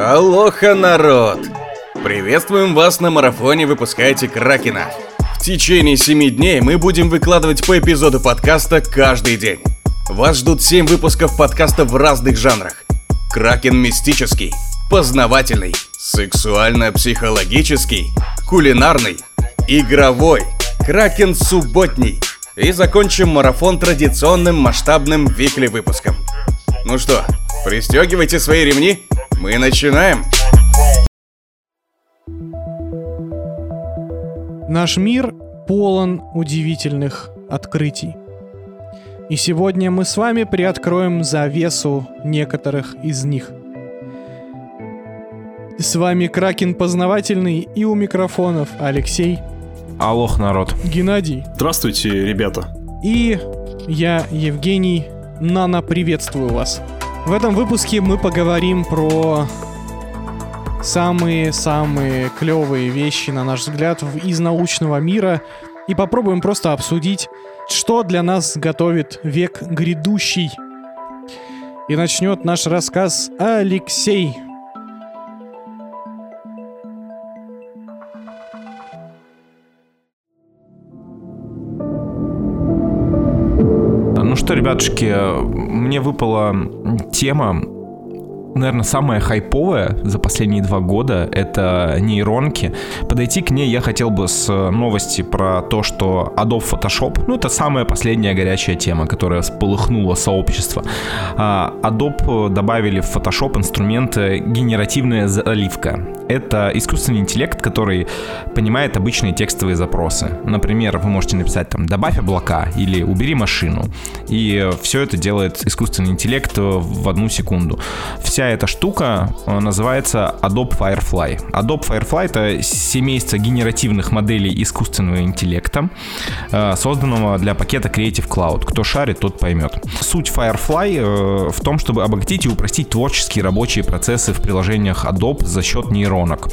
Алоха, народ! Приветствуем вас на марафоне «Выпускайте Кракена». В течение семи дней мы будем выкладывать по эпизоду подкаста каждый день. Вас ждут семь выпусков подкаста в разных жанрах. Кракен мистический, познавательный, сексуально-психологический, кулинарный, игровой, Кракен субботний. И закончим марафон традиционным масштабным викли выпуском. Ну что, пристегивайте свои ремни, мы начинаем. Наш мир полон удивительных открытий. И сегодня мы с вами приоткроем завесу некоторых из них. С вами Кракен Познавательный и у микрофонов Алексей, Алох, народ. Геннадий Здравствуйте, ребята. и я, Евгений, Нано, приветствую вас. В этом выпуске мы поговорим про самые-самые клевые вещи, на наш взгляд, из научного мира и попробуем просто обсудить, что для нас готовит век грядущий. И начнет наш рассказ Алексей. Ну что, ребятушки, мне выпала тема, наверное, самая хайповая за последние два года. Это нейронки. Подойти к ней я хотел бы с новости про то, что Adobe Photoshop, ну это самая последняя горячая тема, которая сполыхнула сообщество. А, Adobe добавили в Photoshop инструменты генеративная заливка. Это искусственный интеллект, который понимает обычные текстовые запросы. Например, вы можете написать там «добавь облака» или «убери машину». И все это делает искусственный интеллект в одну секунду. Вся эта штука э, называется Adobe Firefly. Adobe Firefly — это семейство генеративных моделей искусственного интеллекта, э, созданного для пакета Creative Cloud. Кто шарит, тот поймет. Суть Firefly э, в том, чтобы обогатить и упростить творческие рабочие процессы в приложениях Adobe за счет нейронок.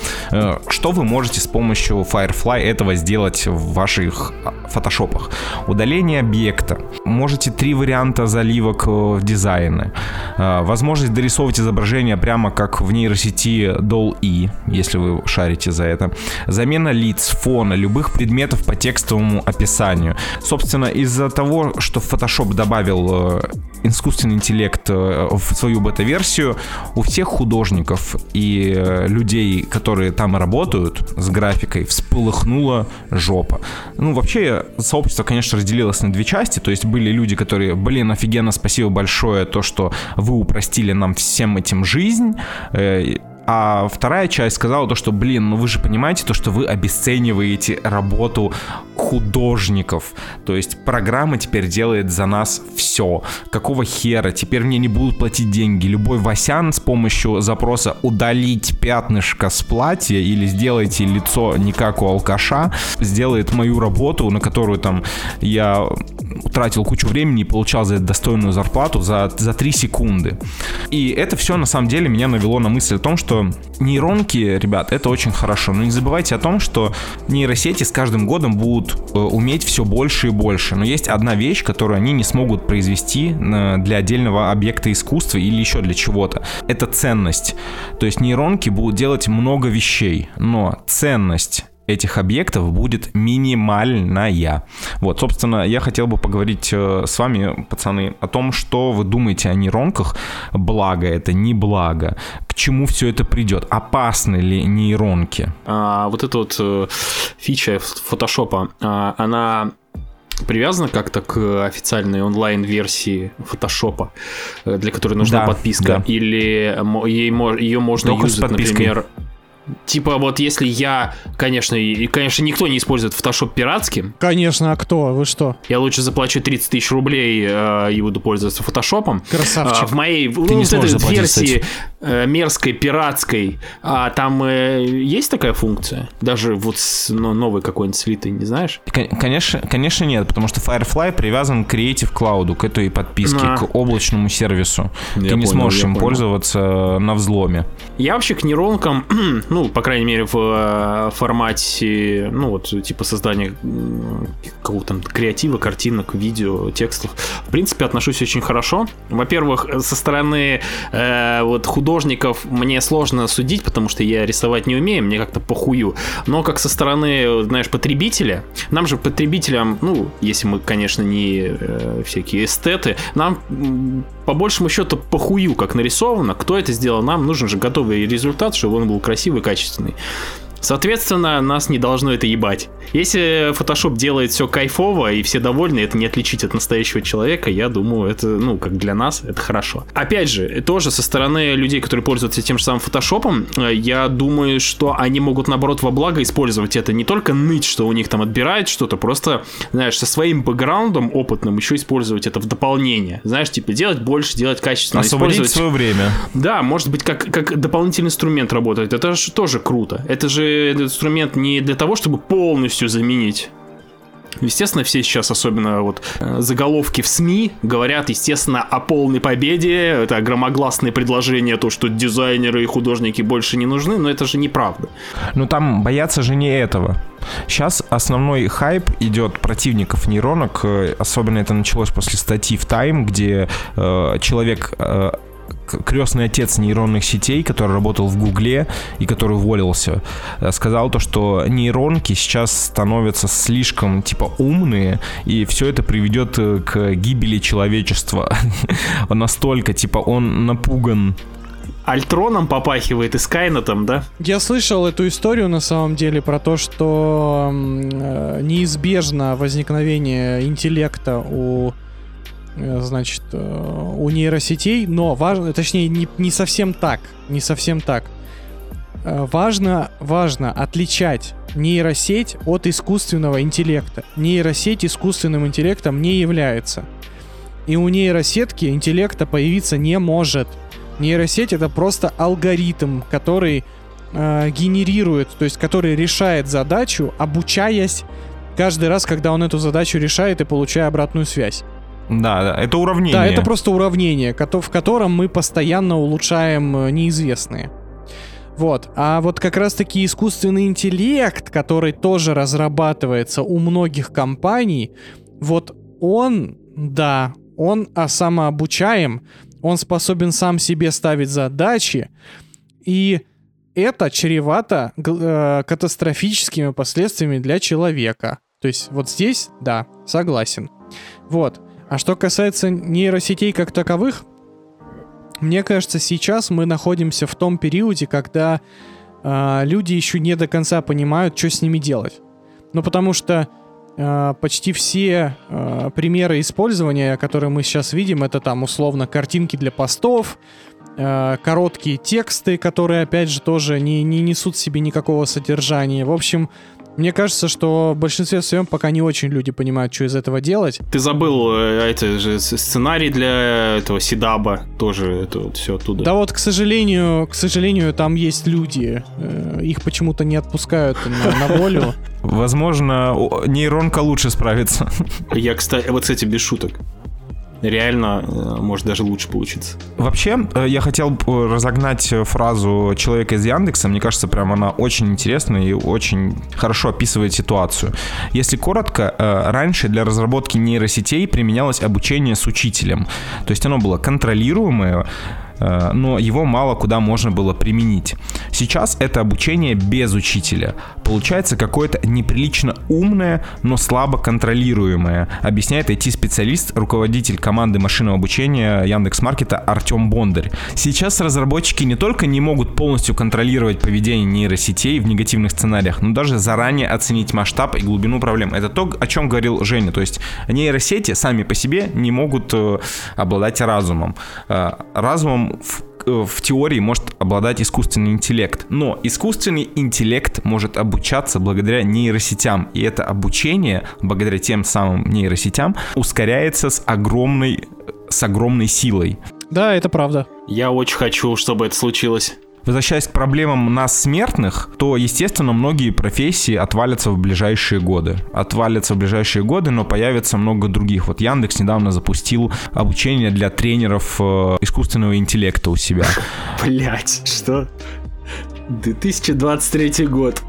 Что вы можете с помощью Firefly этого сделать в ваших а, фотошопах? Удаление объекта. Можете три варианта заливок в дизайны. Возможность дорисовывать изображение прямо как в нейросети DALL-E, если вы шарите за это. Замена лиц, фона, любых предметов по текстовому описанию. Собственно, из-за того, что Photoshop добавил э, искусственный интеллект э, в свою бета-версию, у всех художников и э, людей, которые там работают с графикой, всполыхнула жопа. Ну, вообще, сообщество, конечно, разделилось на две части, то есть были люди, которые, блин, офигенно, спасибо большое, то, что вы упростили нам всем этим жизнь, э, а вторая часть сказала то, что, блин, ну вы же понимаете то, что вы обесцениваете работу художников. То есть программа теперь делает за нас все. Какого хера? Теперь мне не будут платить деньги. Любой Васян с помощью запроса удалить пятнышко с платья или сделайте лицо не как у алкаша, сделает мою работу, на которую там я тратил кучу времени и получал за это достойную зарплату за, за 3 секунды. И это все на самом деле меня навело на мысль о том, что нейронки, ребят, это очень хорошо. Но не забывайте о том, что нейросети с каждым годом будут э, уметь все больше и больше. Но есть одна вещь, которую они не смогут произвести э, для отдельного объекта искусства или еще для чего-то. Это ценность. То есть нейронки будут делать много вещей, но ценность этих объектов будет минимальная. Вот, собственно, я хотел бы поговорить э, с вами, пацаны, о том, что вы думаете о нейронках. Благо это, не благо. К чему все это придет? Опасны ли нейронки? А, вот эта вот э, фича фотошопа, а, она привязана как-то к официальной онлайн-версии фотошопа, э, для которой нужна Да, подписка, да. или ей ее можно Только юзать, например, Типа вот если я, конечно, и, конечно, никто не использует фотошоп пиратским, Конечно, а кто? Вы что? я лучше заплачу 30 тысяч рублей э, и буду пользоваться фотошопом. Красавчик. А, в моей ну, не вот этой версии э, мерзкой, пиратской, а там э, есть такая функция? Даже вот с ну, новой какой-нибудь слитой, не знаешь? Кон- Конечно, конечно нет, потому что Firefly привязан к Creative Cloud, к этой подписке, А. к облачному сервису. Я Ты не понял, сможешь я им понял. пользоваться на взломе. Я вообще к нейронкам, ну, по крайней мере, в э, формате, ну, вот, типа создания какого-то там креатива, картинок, видео, текстов, в принципе, отношусь очень хорошо. Во-первых, со стороны э, вот художников мне сложно судить, потому что я рисовать не умею, мне как-то похую. Но как со стороны, знаешь, потребителя, нам же потребителям, ну, если мы, конечно, не э, всякие эстеты, нам по большему счету похую, как нарисовано, кто это сделал, нам нужен же готовый результат, чтобы он был красивый, качественный. Соответственно, нас не должно это ебать. Если Photoshop делает все кайфово и все довольны, это не отличить от настоящего человека, я думаю, это, ну, как для нас, это хорошо. Опять же, тоже со стороны людей, которые пользуются тем же самым Photoshop, э, я думаю, что они могут, наоборот, во благо использовать это. Не только ныть, что у них там отбирает что-то, просто, знаешь, со своим бэкграундом опытным еще использовать это в дополнение. Знаешь, типа, делать больше, делать качественно. Освободить свое время. Да, может быть, как, как дополнительный инструмент работает. Это же тоже круто. Это же этот инструмент не для того, чтобы полностью заменить Естественно, все сейчас, особенно вот э, заголовки в СМИ, говорят, естественно, о полной победе. Это громогласное предложение, то, что дизайнеры и художники больше не нужны, но это же неправда. Ну там боятся же не этого. Сейчас основной хайп идет противников нейронок, э, особенно это началось после статьи в Time, где э, человек э, крестный отец нейронных сетей, который работал в Гугле и который уволился, э, сказал то, что нейронки сейчас становятся слишком, типа, умные, и все это приведет э, к гибели человечества. Он настолько, типа, он напуган Альтроном попахивает и Скайнетом, да? Я слышал эту историю на самом деле про то, что э, неизбежно возникновение интеллекта у значит, э, у нейросетей, но важно, точнее, не, не совсем так, не совсем так. Э, важно, важно отличать нейросеть от искусственного интеллекта. Нейросеть искусственным интеллектом не является. И у нейросетки интеллекта появиться не может. Нейросеть это просто алгоритм, который э, генерирует, то есть который решает задачу, обучаясь каждый раз, когда он эту задачу решает и получая обратную связь. Да, да, это уравнение. Да, это просто уравнение, в котором мы постоянно улучшаем э, неизвестные. Вот. А вот как раз-таки искусственный интеллект, который тоже разрабатывается у многих компаний, вот он, да, он а самообучаем, он способен сам себе ставить задачи, и это чревато э, катастрофическими последствиями для человека. То есть вот здесь, да, согласен. Вот. А что касается нейросетей как таковых, мне кажется, сейчас мы находимся в том периоде, когда э, люди еще не до конца понимают, что с ними делать. Ну, потому что э, почти все э, примеры использования, которые мы сейчас видим, это там условно картинки для постов, э, короткие тексты, которые, опять же, тоже не, не несут себе никакого содержания. В общем, мне кажется, что в большинстве своем пока не очень люди понимают, что из этого делать. Ты забыл э, это же сценарий для этого Сидаба тоже это вот все оттуда. Да вот, к сожалению, к сожалению, там есть люди, э, их почему-то не отпускают на, на волю. Возможно, нейронка лучше справится. Я, кстати, вот, кстати, без шуток реально э, может даже лучше получиться. Вообще, э, я хотел разогнать фразу человека из Яндекса. Мне кажется, прям она очень интересная и очень хорошо описывает ситуацию. Если коротко, э, раньше для разработки нейросетей применялось обучение с учителем. То есть оно было контролируемое, Э, но его мало куда можно было применить. Сейчас это обучение без учителя. Получается какое-то неприлично умное, но слабо контролируемое, объясняет IT-специалист, руководитель команды машинного обучения Яндекс.Маркета Артем Бондарь. Сейчас разработчики не только не могут полностью контролировать поведение нейросетей в негативных сценариях, но даже заранее оценить масштаб и глубину проблем. Это то, о чем говорил Женя. То есть нейросети сами по себе не могут э, обладать разумом. Э, в, э, в теории может обладать искусственный интеллект. Но искусственный интеллект может обучаться благодаря нейросетям. И это обучение, благодаря тем самым нейросетям, ускоряется с огромной, с огромной силой. Да, это правда. Я очень хочу, чтобы это случилось. Возвращаясь к проблемам нас, смертных, то, естественно, многие профессии отвалятся в ближайшие годы. Отвалятся в ближайшие годы, но появится много других. Вот Яндекс недавно запустил обучение для тренеров э, искусственного интеллекта у себя. Блять, что? 2023 год.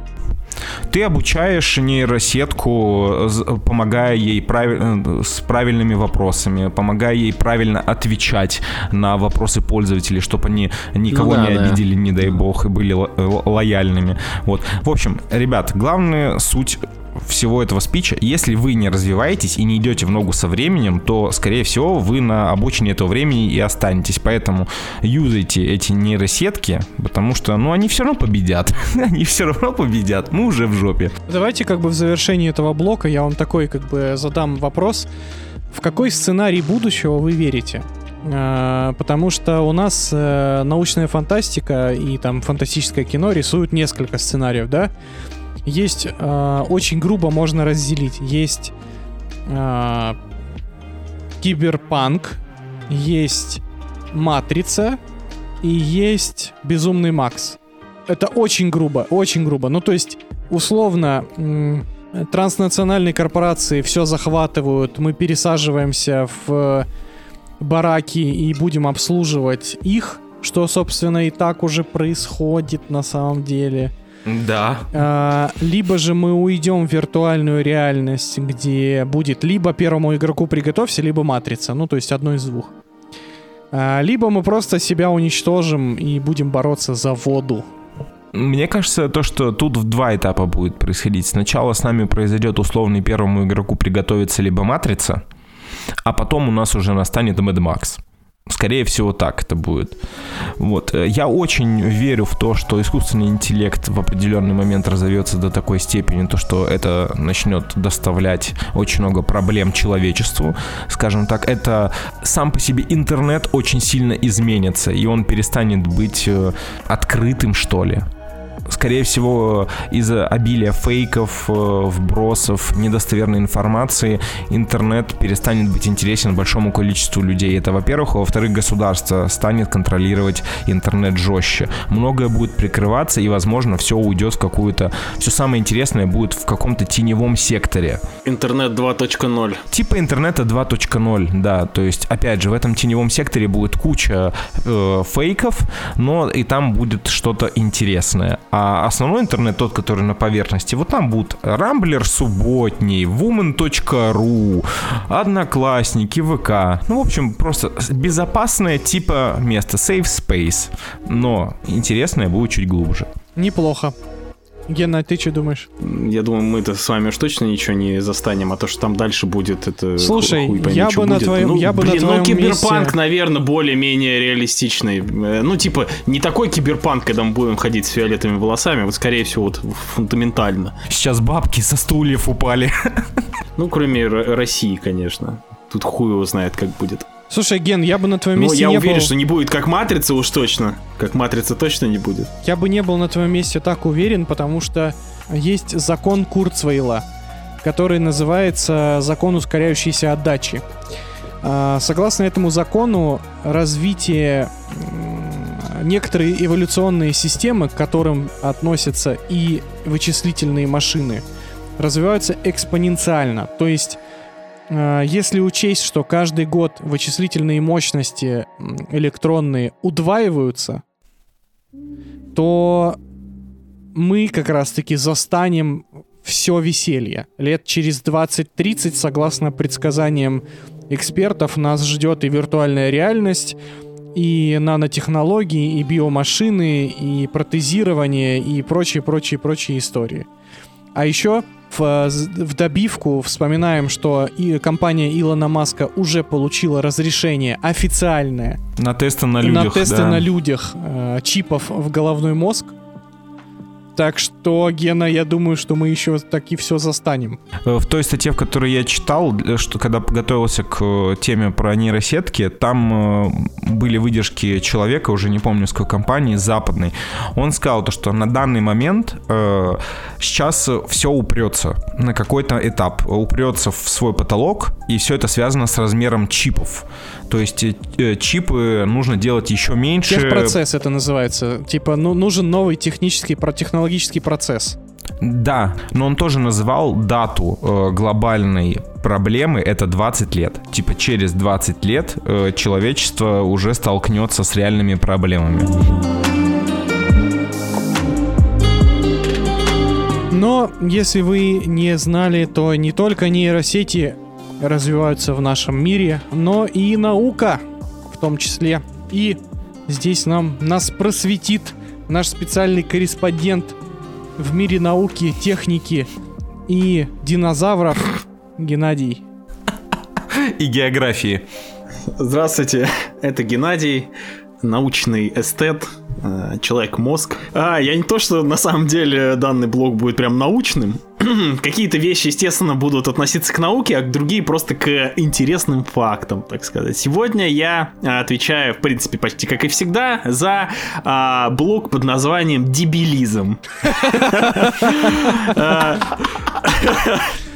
Ты обучаешь нейросетку, помогая ей прав... с правильными вопросами, помогая ей правильно отвечать на вопросы пользователей, чтобы они никого ну, да, не обидели, да. не дай бог, и были лояльными. Вот. В общем, ребят, главная суть всего этого спича, если вы не развиваетесь и не идете в ногу со временем, то, скорее всего, вы на обочине этого времени и останетесь. Поэтому юзайте эти нейросетки, потому что, ну, они все равно победят. они все равно победят. Мы уже в жопе. Давайте как бы в завершении этого блока я вам такой как бы задам вопрос. В какой сценарий будущего вы верите? А, потому что у нас э, научная фантастика и там фантастическое кино рисуют несколько сценариев, да? Есть э, очень грубо можно разделить. Есть э, киберпанк, есть матрица и есть безумный Макс. Это очень грубо, очень грубо. Ну то есть условно транснациональные корпорации все захватывают, мы пересаживаемся в бараки и будем обслуживать их, что собственно и так уже происходит на самом деле. Да. А, либо же мы уйдем в виртуальную реальность, где будет либо первому игроку приготовься, либо матрица. Ну, то есть одно из двух. А, либо мы просто себя уничтожим и будем бороться за воду. Мне кажется, то, что тут в два этапа будет происходить. Сначала с нами произойдет условный первому игроку приготовиться либо матрица, а потом у нас уже настанет Mad Max. Скорее всего, так это будет. Вот. Я очень верю в то, что искусственный интеллект в определенный момент разовьется до такой степени, то, что это начнет доставлять очень много проблем человечеству. Скажем так, это сам по себе интернет очень сильно изменится, и он перестанет быть э, открытым, что ли скорее всего, из-за обилия фейков, э, вбросов, недостоверной информации интернет перестанет быть интересен большому количеству людей. Это, во-первых. А во-вторых, государство станет контролировать интернет жестче. Многое будет прикрываться, и, возможно, все уйдет в какую-то... Все самое интересное будет в каком-то теневом секторе. Интернет 2.0. Типа интернета 2.0, да. То есть, опять же, в этом теневом секторе будет куча э, фейков, но и там будет что-то интересное. А основной интернет, тот, который на поверхности, вот там будут Рамблер субботний, woman.ru, Одноклассники, ВК. Ну, в общем, просто безопасное типа место, safe space. Но интересное будет чуть глубже. Неплохо. Гена, ты что думаешь? Я думаю, мы-то с вами уж точно ничего не застанем, а то, что там дальше будет, это Слушай, хуй пойми, я бы на твоем, ну, я бы блин, на твоем ну киберпанк, месте... наверное, более-менее реалистичный. Э, ну, типа, не такой киберпанк, когда мы будем ходить с фиолетовыми волосами, вот, скорее всего, вот фундаментально. Сейчас бабки со стульев упали. Ну, кроме России, конечно. Тут хуй его знает, как будет. Слушай, Ген, я бы на твоем месте я не уверен, был... что не будет как Матрица уж точно. Как Матрица точно не будет. Я бы не был на твоем месте так уверен, потому что есть закон Курцвейла, который называется закон ускоряющейся отдачи. А, согласно этому закону, развитие некоторые эволюционные системы, к которым относятся и вычислительные машины, развиваются экспоненциально. То есть если учесть, что каждый год вычислительные мощности электронные удваиваются, то мы как раз-таки застанем все веселье. Лет через 20-30, согласно предсказаниям экспертов, нас ждет и виртуальная реальность, и нанотехнологии, и биомашины, и протезирование, и прочие-прочие-прочие истории. А еще в, в добивку вспоминаем, что и компания Илона Маска уже получила разрешение официальное на тесты на людях, на тесты да. на людях э, чипов в головной мозг. Так что, Гена, я думаю, что мы еще таки все застанем. Э, в той статье, в которой я читал, э, что когда готовился к э, теме про нейросетки, там были выдержки человека, уже не помню с какой компании, западной. Он сказал то, что на данный момент э, сейчас все упрется на какой-то этап, упрется в свой потолок, и все это связано с размером чипов. То есть чипы нужно делать еще меньше. Техпроцесс это называется. Типа, ну, нужен новый технический, технологический технологический процесс. Да, но он тоже называл дату э, глобальной проблемы это 20 лет. Типа через 20 лет э, человечество уже столкнется с реальными проблемами. Но если вы не знали, то не только нейросети развиваются в нашем мире, но и наука в том числе. И здесь нам нас просветит наш специальный корреспондент в мире науки, техники и динозавров Геннадий. И географии. Здравствуйте, это Геннадий, научный эстет, человек-мозг. А, я не то, что на самом деле данный блог будет прям научным. Какие-то вещи, естественно, будут относиться к науке, а другие просто к интересным фактам, так сказать. Сегодня я а, отвечаю, в принципе, почти как и всегда, за а, блог под названием «Дебилизм». А,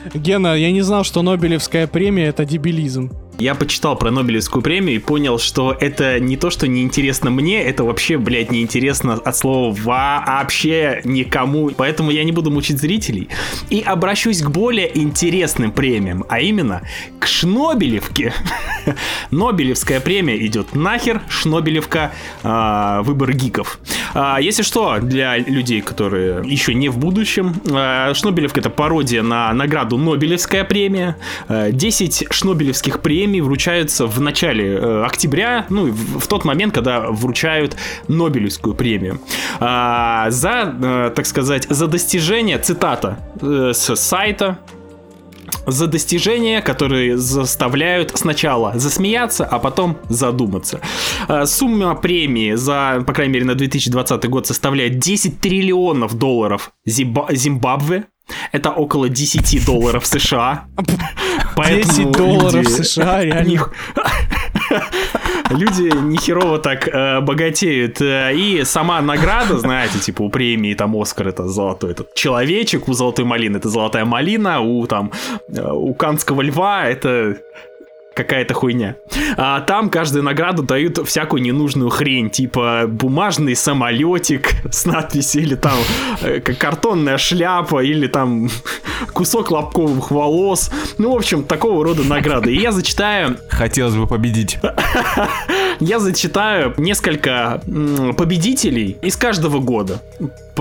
Гена, я не знал, что Нобелевская премия это дебилизм. Я почитал про Нобелевскую премию и понял, что это не то, что неинтересно мне, это вообще, блядь, неинтересно от слова вообще никому. Поэтому я не буду мучить зрителей. И обращусь к более интересным премиям, а именно к Шнобелевке. Нобелевская премия идет нахер, Шнобелевка а, выбор гиков. А, если что, для людей, которые еще не в будущем, а, Шнобелевка это пародия на награду Нобелевская премия. А, 10 Шнобелевских премий вручаются в начале э, октября, ну, в, в тот момент, когда вручают Нобелевскую премию. А, за, э, так сказать, за достижение, цитата э, с сайта, за достижения, которые заставляют сначала засмеяться, а потом задуматься. А, Сумма премии за, по крайней мере, на 2020 год составляет 10 триллионов долларов Зимба- Зимбабве. Это около 10 долларов США. 10 долларов США, реально. Люди нехерово так э, богатеют. Э, И сама награда, знаете, типа у премии там Оскар это золотой этот человечек, у золотой малины это золотая малина, у там э, у канского льва это какая-то хуйня. А там каждую награду дают всякую ненужную хрень, типа бумажный самолетик с надписью, или там э, картонная шляпа, или там кусок лобковых волос. Ну, в общем, такого рода награды. И я зачитаю Хотелось бы победить. я зачитаю несколько победителей из каждого года.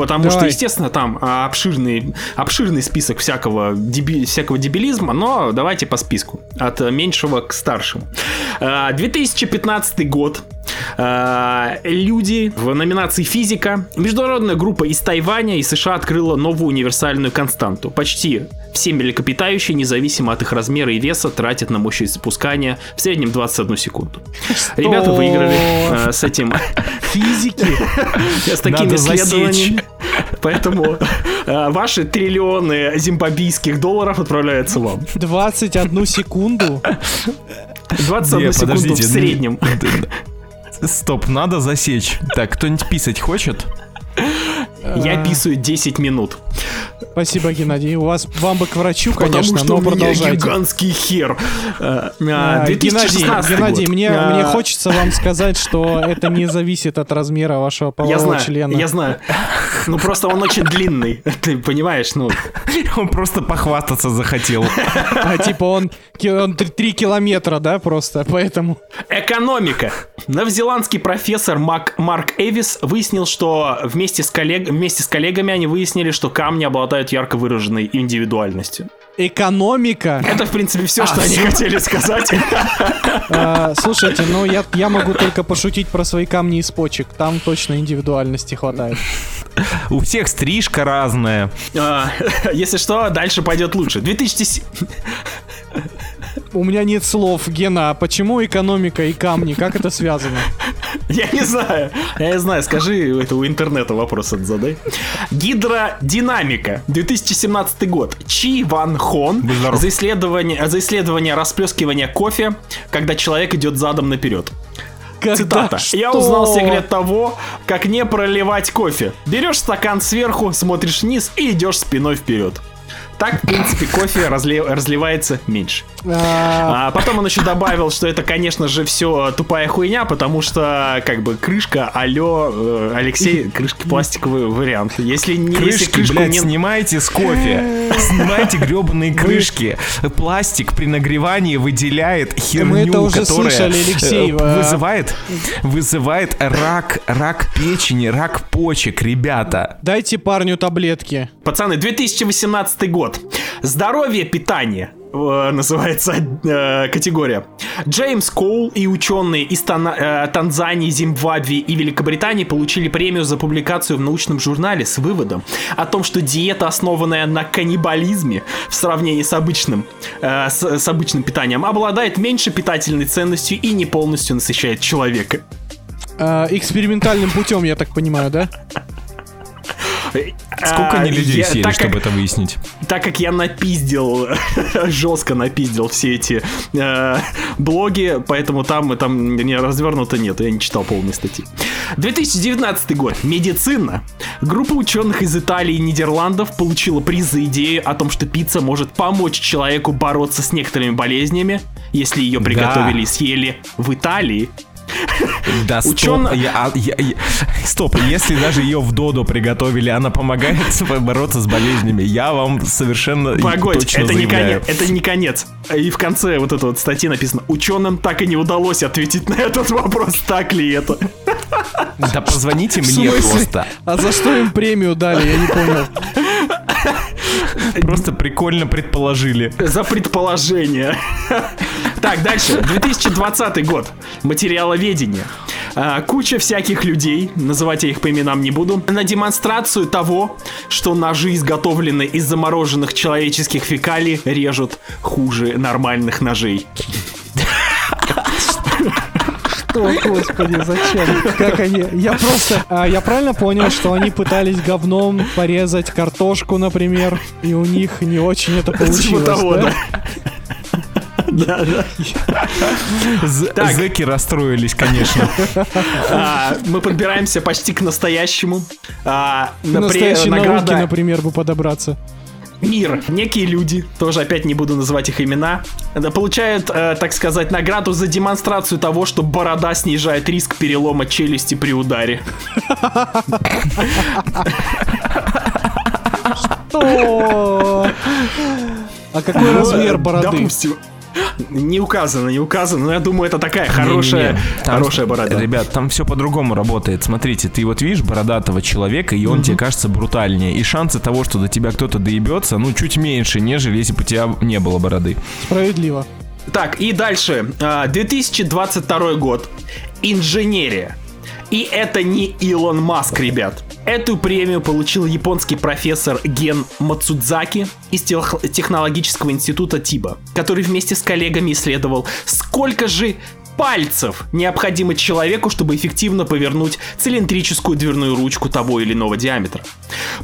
Потому что, Давай. естественно, там а, обширный, обширный список всякого, деби- всякого дебилизма, но давайте по списку. От меньшего к старшему. А, 2015 год. А, Люди в номинации физика. Международная группа из Тайваня и США открыла новую универсальную константу. Почти все млекопитающие, независимо от их размера и веса, тратят на мощность спускания в среднем 21 секунду. Ребята выиграли э, с этим Физики. с такими исследованиями. Поэтому э, ваши триллионы зимбабвийских долларов отправляются вам. 21 секунду. 21 Не, секунду в подождите, ну, среднем. Стоп, надо засечь. Так, кто-нибудь писать хочет? Я писаю 10 минут. Спасибо, Геннадий. У вас вам бы к врачу, конечно, потому что но у меня продолжайте. гигантский хер. А, а, 2016 Геннадий, Геннадий, год. мне, А, мне хочется вам сказать, что это не зависит от размера вашего Я полового знаю, члена. я знаю. Ну просто он очень длинный. Ты понимаешь, ну. Он просто похвастаться захотел. А типа он, он 3 километра, да, просто, поэтому... Экономика. Новозеландский профессор Мак- Марк Эвис выяснил, что вместе с, коллег- вместе с коллегами они выяснили, что камни обладают ярко выраженной индивидуальностью. Экономика. Это, в принципе, все, что они хотели сказать. А, слушайте, ну я, я могу только пошутить про свои камни из почек. Там точно индивидуальности хватает. У всех стрижка разная. А, Если что, дальше пойдет лучше. 2007... У меня нет слов, Гена, а почему экономика и камни? Как это связано? Я не знаю. Я не знаю, скажи, это у интернета вопрос задай. Гидродинамика. 2017 год. Чи Ван Хон за исследование, за исследование расплескивания кофе, когда человек идет задом наперед. Когда? Цитата. Я Что? узнал секрет того, как не проливать кофе. Берешь стакан сверху, смотришь вниз и идешь спиной вперед. Так, в принципе, кофе разли- разливается меньше. А, А потом он еще добавил, что это, конечно же, все тупая хуйня, потому что, как бы, крышка, алло, э, Алексей, крышки пластиковый вариант. Если не если Крышки, крышку блядь, не... снимайте с кофе. Снимайте гребаные крышки. Пластик при нагревании выделяет херню, это уже которая слышали, Алексей, э, а- вызывает, вызывает рак, рак печени, рак почек, ребята. Дайте парню таблетки. Пацаны, 2018 год. Здоровье, питание. э, Называется э, категория. Джеймс Коул и ученые из Тана- э, Танзании, Зимбабве и Великобритании получили премию за публикацию в научном журнале с выводом о том, что диета, основанная на каннибализме в сравнении с обычным, э, с, с обычным питанием, обладает меньше питательной ценностью и не полностью насыщает человека. А, экспериментальным путем, я так понимаю, да? Сколько А, они людей съели, так как- чтобы это выяснить? так как я напиздил, жестко напиздил все эти э, блоги, поэтому там, там не развернуто нет, я не читал полной статьи. 2019 год. Медицина. Группа ученых из Италии и Нидерландов получила приз за идею о том, что пицца может помочь человеку бороться с некоторыми болезнями, если ее приготовили и съели в Италии. Да, стоп. Учёно- Я- а, я- я- стоп, если даже ее в Додо приготовили, она помогает бороться с болезнями. Я вам совершенно Погодь, точно это не заявляю. конец, это не конец. И в конце вот этой вот статьи написано, ученым так и не удалось ответить на этот вопрос, так ли это. Да позвоните мне просто. А за что им премию дали, я не понял. Просто прикольно предположили. За предположение. Так, дальше. 2020 год. Материаловедение. А, Куча всяких людей, называть я их по именам не буду, на демонстрацию того, что ножи, изготовленные из замороженных человеческих фекалий, режут хуже нормальных ножей. О, господи, зачем? Как они? Я просто... а, я правильно понял, что они пытались говном порезать картошку, например, и у них не очень это Типа получилось, того, да? да. Да, да. З- Так. Зэки расстроились, конечно. А, Мы подбираемся почти к настоящему. А, настоящей науке, награда например, бы подобраться. Мир. Некие люди, тоже опять не буду называть их имена, получают, э, так сказать, награду за демонстрацию того, что борода снижает риск перелома челюсти при ударе. Что? А какой размер бороды? Допустим. Не указано, не указано, но я думаю, это такая хорошая, Не-не, там- хорошая борода. Ребят, там все по-другому работает. Смотрите, ты вот видишь бородатого человека, и он тебе кажется брутальнее. И шансы того, что до тебя кто-то доебется, ну, чуть меньше, нежели если бы у тебя не было бороды. Справедливо. Так, и дальше. А, 2022 год. Инженерия. И это не Илон Маск, ребят. Эту премию получил японский профессор Ген Мацудзаки из тех- технологического института Тиба, который вместе с коллегами исследовал, сколько же пальцев необходимо человеку, чтобы эффективно повернуть цилиндрическую дверную ручку того или иного диаметра.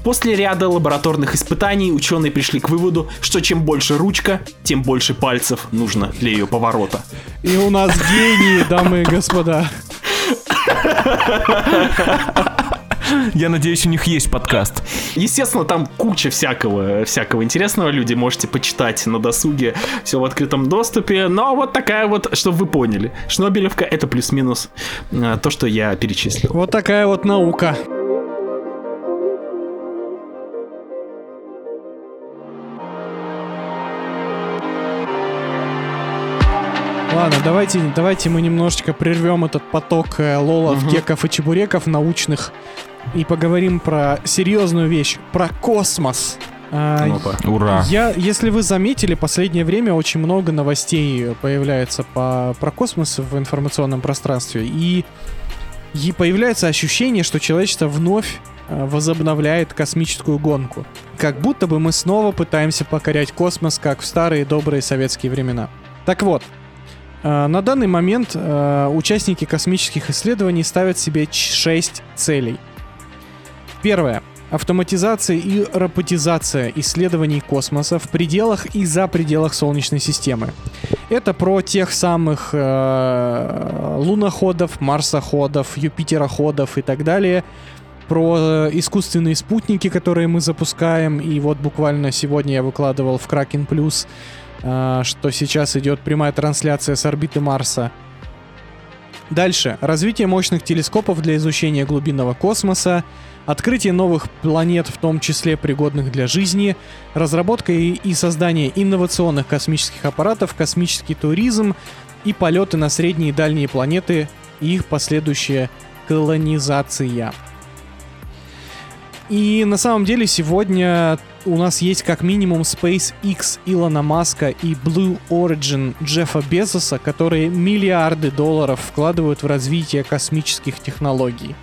После ряда лабораторных испытаний ученые пришли к выводу, что чем больше ручка, тем больше пальцев нужно для ее поворота. И у нас гении, дамы и господа. Я надеюсь, у них есть подкаст. Естественно, там куча всякого, всякого интересного. Люди можете почитать на досуге. Все в открытом доступе. Но вот такая вот, чтобы вы поняли. Шнобелевка это плюс-минус э, то, что я перечислил. Вот такая вот наука. Ладно, давайте, давайте мы немножечко прервем этот поток э, лолов, кеков и чебуреков научных и поговорим про серьезную вещь, про космос. А. Ура. я, если вы заметили, последнее время очень много новостей появляется по, про космос в информационном пространстве. И, и появляется ощущение, что человечество вновь э, возобновляет космическую гонку. Как будто бы мы снова пытаемся покорять космос, как в старые добрые советские времена. Так вот, на данный момент э, участники космических исследований ставят себе 6 целей. Первое. Автоматизация и роботизация исследований космоса в пределах и за пределах Солнечной системы. Это про тех самых э, луноходов, марсоходов, юпитероходов и так далее, про э, искусственные спутники, которые мы запускаем. И вот буквально сегодня я выкладывал в Kraken Plus, э, что сейчас идет прямая трансляция с орбиты Марса. Дальше. Развитие мощных телескопов для изучения глубинного космоса, открытие новых планет, в том числе пригодных для жизни, разработка и, и создание инновационных космических аппаратов, космический туризм и полеты на средние и дальние планеты и их последующая колонизация. И на самом деле сегодня у нас есть как минимум SpaceX Илона Маска и Blue Origin Джеффа Безоса, которые миллиарды долларов вкладывают в развитие космических технологий.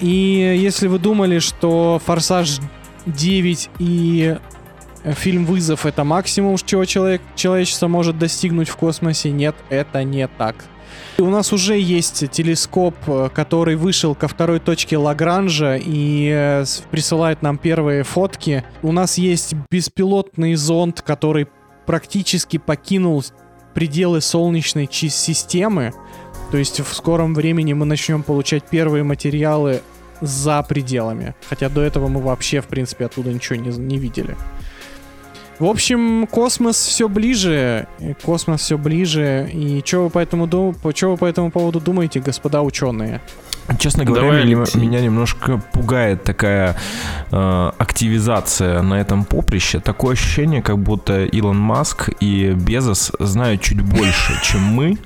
И если вы думали, что Форсаж 9 и фильм «Вызов» — это максимум, чего человек, человечество может достигнуть в космосе, нет, это не так. У нас уже есть телескоп, э, который вышел ко второй точке Лагранжа и э, присылает нам первые фотки. У нас есть беспилотный зонд, который практически покинул пределы Солнечной системы. То есть в скором времени мы начнем получать первые материалы за пределами. Хотя до этого мы вообще, в принципе, оттуда ничего не, не видели. В общем, космос все ближе, космос все ближе. И что вы по этому, что вы по этому поводу думаете, господа ученые? Честно говоря, Давай, меня, меня немножко пугает такая э, активизация на этом поприще. Такое ощущение, как будто Илон Маск и Безос знают чуть больше, чем мы,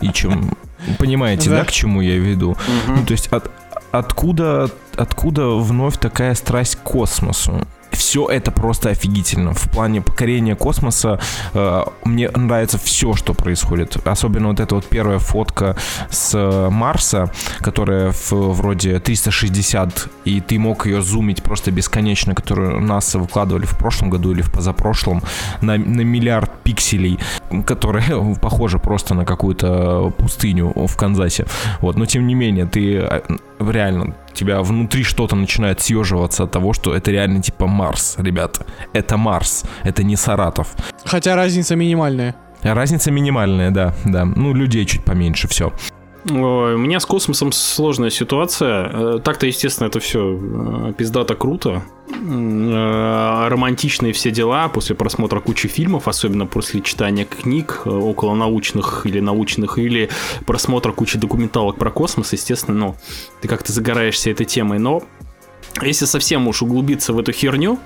и чем... Понимаете, да, к чему я веду? Ну, то есть от, откуда, откуда вновь такая страсть к космосу? Все это просто офигительно. В плане покорения космоса э, мне нравится все, что происходит. Особенно вот эта вот первая фотка с э, Марса, которая в, вроде 360, и ты мог ее зумить просто бесконечно, которую НАСА выкладывали в прошлом году или в позапрошлом, на, на миллиард пикселей, которая похожа просто на какую-то пустыню в Канзасе. Вот, но тем не менее, ты э, реально тебя внутри что-то начинает съеживаться от того, что это реально типа Марс, ребята. Это Марс, это не Саратов. Хотя разница минимальная. Разница минимальная, да, да. Ну, людей чуть поменьше, все. У меня с космосом сложная ситуация. Э, так-то, естественно, это все э, пиздато круто. Э, романтичные все дела после просмотра кучи фильмов, особенно после читания книг около научных или научных, или просмотра кучи документалок про космос, естественно, ну, ты как-то загораешься этой темой. Но если совсем уж углубиться в эту херню,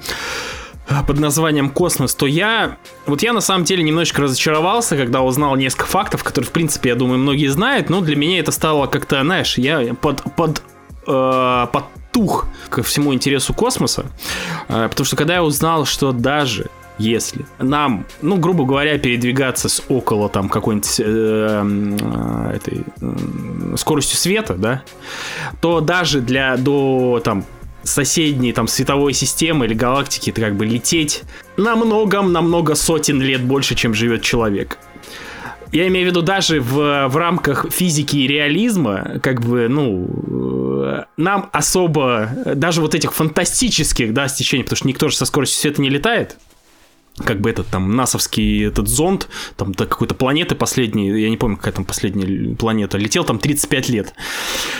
под названием «Космос», то я... Вот я на самом деле немножечко разочаровался, когда узнал несколько фактов, которые, в принципе, я думаю, многие знают, но для меня это стало как-то, знаешь, я под... под э, подтух ко всему интересу космоса, э, потому что когда я узнал, что даже если нам, ну, грубо говоря, передвигаться с около там какой-нибудь э, э, этой э, скоростью света, да, то даже для до там соседней там световой системы или галактики это как бы лететь намного-намного сотен лет больше, чем живет человек. Я имею в виду даже в, в рамках физики и реализма, как бы, ну, э, нам особо, даже вот этих фантастических, да, стечений, потому что никто же со скоростью света не летает, как бы этот там насовский этот зонд, там до какой-то планеты последней, я не помню, какая там последняя планета, летел там 35 лет.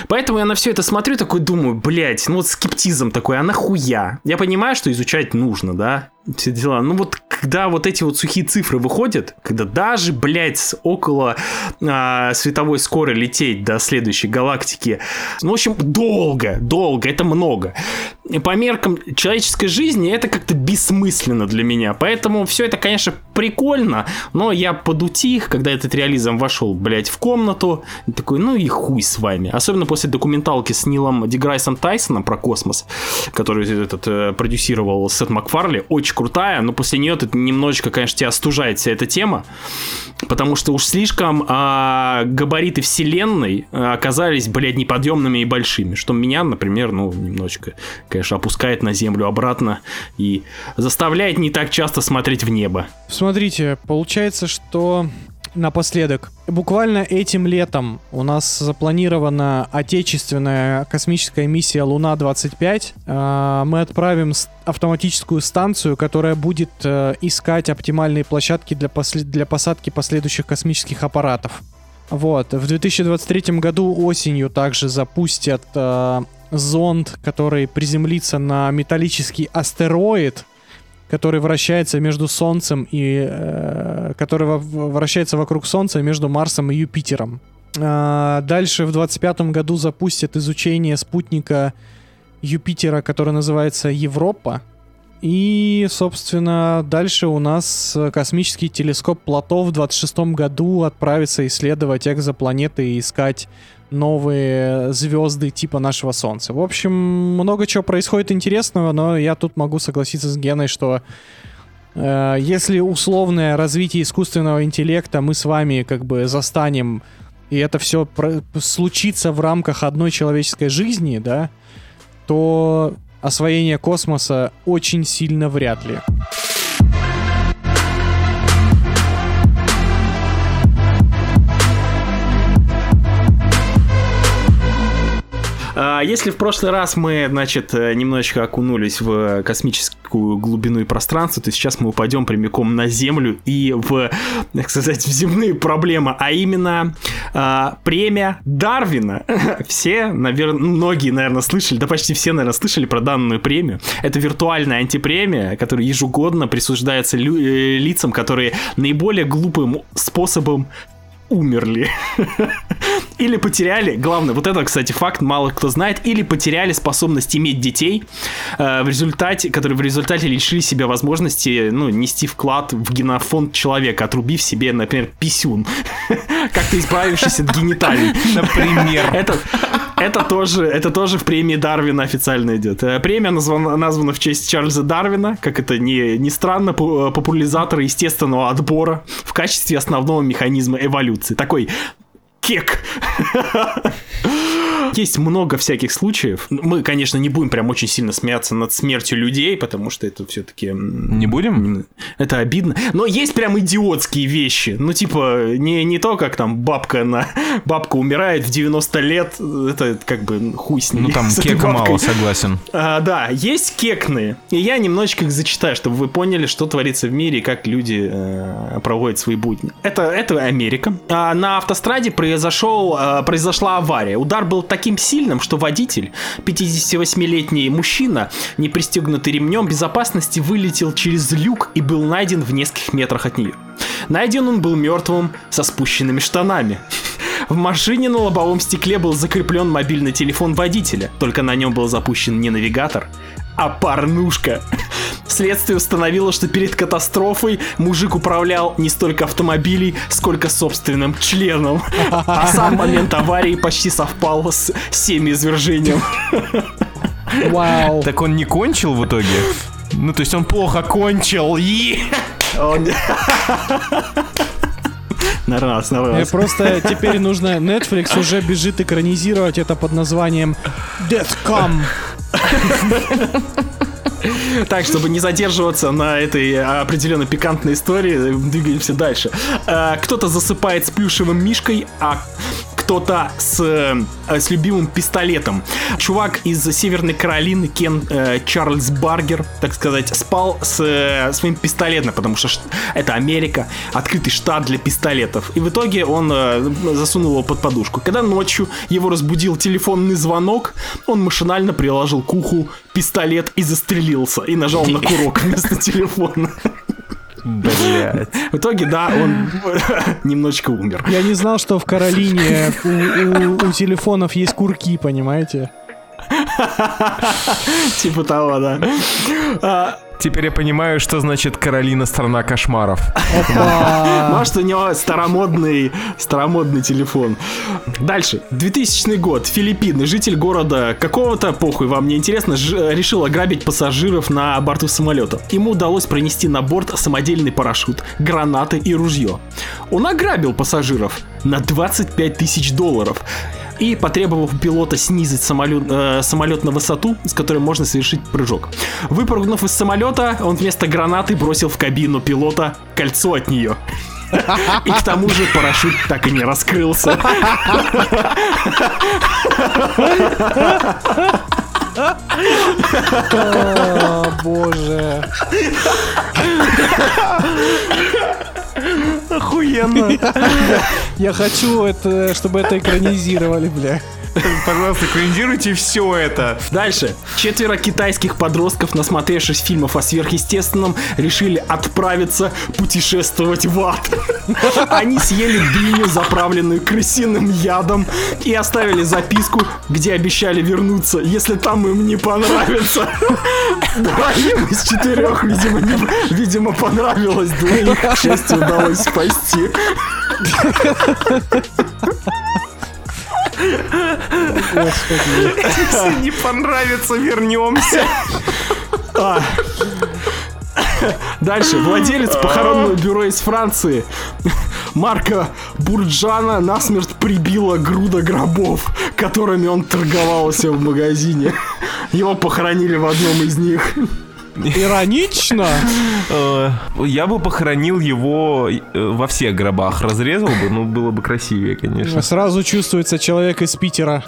Поэтому я на все это смотрю, такой думаю, блядь, ну вот скептизм такой, а нахуя? Я понимаю, что изучать нужно, да, все дела. Ну вот когда вот эти вот сухие цифры выходят, когда даже, блядь, около а, световой скорой лететь до следующей галактики, ну, в общем, долго, долго, это много. И по меркам человеческой жизни это как-то бессмысленно для меня. Поэтому все это, конечно, прикольно, но я подутих, когда этот реализм вошел, блядь, в комнату, такой, ну и хуй с вами. Особенно после документалки с Нилом Деграйсом Тайсоном про космос, который этот э, продюсировал Сет Макфарли, очень крутая, но после нее ты немножечко, конечно, тебя остужает вся эта тема, потому что уж слишком а, габариты вселенной а, оказались, блядь, неподъемными и большими, что меня, например, ну, немножечко, конечно, опускает на землю обратно и заставляет не так часто смотреть в небо. Смотрите, получается, что напоследок. Буквально этим летом у нас запланирована отечественная космическая миссия Луна-25. А, мы отправим автоматическую станцию, которая будет э, искать оптимальные площадки для, после... для посадки последующих космических аппаратов. Вот. В 2023 году осенью также запустят э, зонд, который приземлится на металлический астероид, который вращается между Солнцем и... Э, который вращается вокруг Солнца между Марсом и Юпитером. А, дальше в 2025 году запустят изучение спутника Юпитера, который называется Европа. И, собственно, дальше у нас космический телескоп Плато в 26 году отправится исследовать экзопланеты и искать новые звезды типа нашего Солнца. В общем, много чего происходит интересного, но я тут могу согласиться с Геной, что э, если условное развитие искусственного интеллекта мы с вами как бы застанем, и это все про- случится в рамках одной человеческой жизни, да, то освоение космоса очень сильно вряд ли. Если в прошлый раз мы, значит, э, немножечко окунулись в космическую глубину и пространство, то сейчас мы упадем прямиком на Землю и в, так сказать, в земные проблемы, а именно а, премия Дарвина. Все, наверное, многие, наверное, слышали, да почти все, наверное, слышали про данную премию. Это виртуальная антипремия, которая ежегодно присуждается э, лицам, которые наиболее глупым способом умерли. Или потеряли, главное, вот это, кстати, факт, мало кто знает, или потеряли способность иметь детей, э, в результате, которые в результате лишили себя возможности, ну, нести вклад в генофонд человека, отрубив себе, например, писюн. Как-то избавившись от гениталий. Например. Это, это тоже, это тоже в премии Дарвина официально идет. Э, Премия названа, названа в честь Чарльза Дарвина, как это не, не странно, э, популяризатора естественного отбора в качестве основного механизма эволюции. Такой кек. Есть много всяких случаев. Мы, конечно, не будем прям очень сильно смеяться над смертью людей, потому что это все-таки... Не будем? Это обидно. Но есть прям идиотские вещи. Ну, типа, не, не то, как там бабка на... Бабка умирает в 90 лет. Это как бы хуй с ней. Ну там кека мало, согласен. А, да, есть кекные. И я немножечко их зачитаю, чтобы вы поняли, что творится в мире и как люди э, проводят свои будни. Это, это Америка. А, на автостраде произошел, э, произошла авария. Удар был таким сильным, что водитель, 58-летний мужчина, не пристегнутый ремнем безопасности, вылетел через люк и был найден в нескольких метрах от нее. Найден он был мертвым со спущенными штанами. В машине на лобовом стекле был закреплен мобильный телефон водителя, только на нем был запущен не навигатор, а порнушка. Следствие установило, что перед катастрофой мужик управлял не столько автомобилей, сколько собственным членом. А сам момент аварии почти совпал с семиизвержением. Вау. Так он не кончил в итоге? Ну, то есть он плохо кончил. Е! Он- На раз, на Э, раз. Просто теперь нужно... Netflix уже бежит экранизировать это под названием Deathcom. Так, чтобы не задерживаться на этой определенно пикантной истории, двигаемся дальше. Э, Кто-то засыпает с плюшевым мишкой, а кто-то с, э, с любимым пистолетом. Чувак из Северной Каролины, Кен э, Чарльз Баргер, так сказать, спал с э, своим пистолетом, потому что это Америка, открытый штат для пистолетов. И в итоге он э, засунул его под подушку. Когда ночью его разбудил телефонный звонок, он машинально приложил к уху пистолет и застрелился, и нажал на курок вместо телефона. Блять. В итоге, да, он немножечко умер. Я не знал, что в Каролине у, у- у телефонов есть курки, понимаете? Типа того, да. Теперь я понимаю, что значит Каролина страна кошмаров. Может, у него старомодный, старомодный телефон. Дальше. 2000 год. Филиппины. Житель города какого-то, похуй, вам не интересно, решил ограбить пассажиров на борту самолета. Ему удалось пронести на борт самодельный парашют, гранаты и ружье. Он ограбил пассажиров на 25 тысяч долларов. И потребовав у пилота снизить самолет, э, самолет на высоту, с которой можно совершить прыжок. Выпрыгнув из самолета, он вместо гранаты бросил в кабину пилота кольцо от нее. И к тому же парашют так и не раскрылся. Боже. Охуенно. Я хочу, это, чтобы это экранизировали, бля. Пожалуйста, экранизируйте все это. Дальше. Четверо китайских подростков, насмотревшись фильмов о сверхъестественном, решили отправиться путешествовать в ад. Они съели дыню, заправленную крысиным ядом, и оставили записку, где обещали вернуться, если там им не понравится. Двоим из четырех, видимо, не- видимо, понравилось, двоих, к счастью, удалось спасти. Если не понравится, вернемся. А. Дальше. Владелец похоронного бюро из Франции Марка Бурджана насмерть прибила груда гробов, которыми он торговался в магазине. Его похоронили в одном из них. Иронично. Э, Я бы похоронил его э, во всех гробах. Разрезал бы, ну, было бы красивее, конечно. Сразу чувствуется человек из Питера.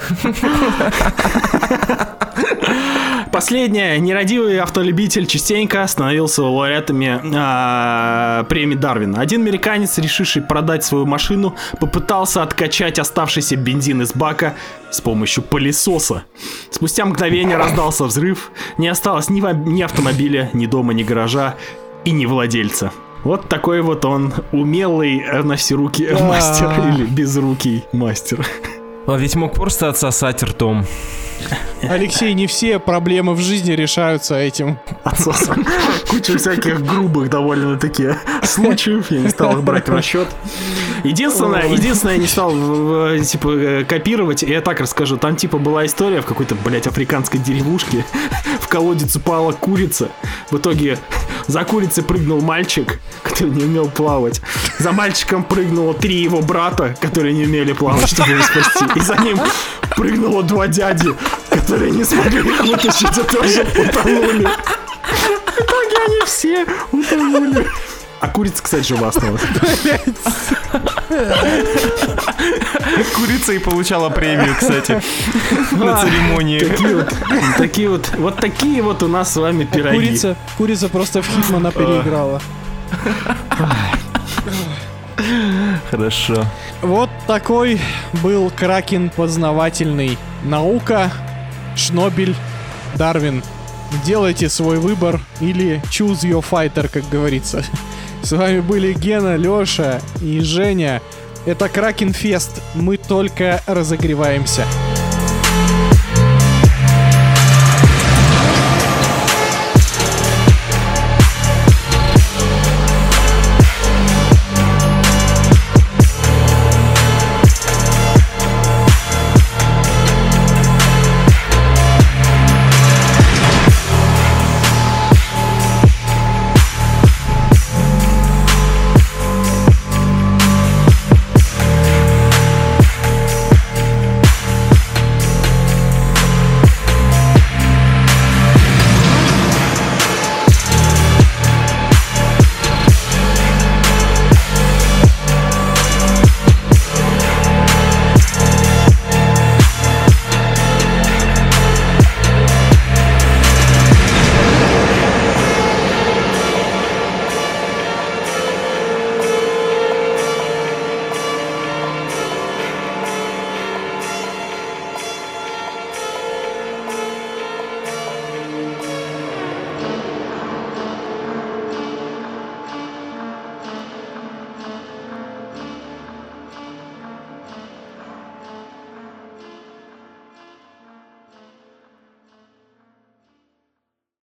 Последнее. Нерадивый автолюбитель частенько становился лауреатами а, премии Дарвина. Один американец, решивший продать свою машину, попытался откачать оставшийся бензин из бака с помощью пылесоса. Спустя мгновение раздался взрыв. Не осталось ни, ни автомобиля, ни дома, ни гаража и ни владельца. Вот такой вот он умелый э, на все руки мастер или безрукий мастер. А ведь мог просто отсосать ртом. Алексей, не все проблемы в жизни решаются этим. отсосом. Куча всяких грубых довольно-таки случаев. Я не стал их брать в расчет. Единственное, единственное, я не стал э, типа э, копировать. Я так расскажу. Там типа была история в какой-то, блядь, африканской деревушке. В колодец упала курица. В итоге за курицей прыгнул мальчик, который не умел плавать. За мальчиком прыгнуло три его брата, которые не умели плавать, чтобы его спасти. И за ним прыгнуло два дяди, которые не смогли их вытащить и тоже утонули. В итоге они все утонули. А курица, кстати, жива осталась. Курица и получала премию, кстати, на церемонии. Такие вот, такие вот, вот такие вот у нас с вами пироги. Курица, курица просто в Хитмана переиграла. Хорошо. Вот такой был Кракен познавательный. Наука, Шнобель, Дарвин. Делайте свой выбор или choose your fighter, как говорится. С вами были Гена, Лёша и Женя. Это Кракен Фест. Мы только разогреваемся.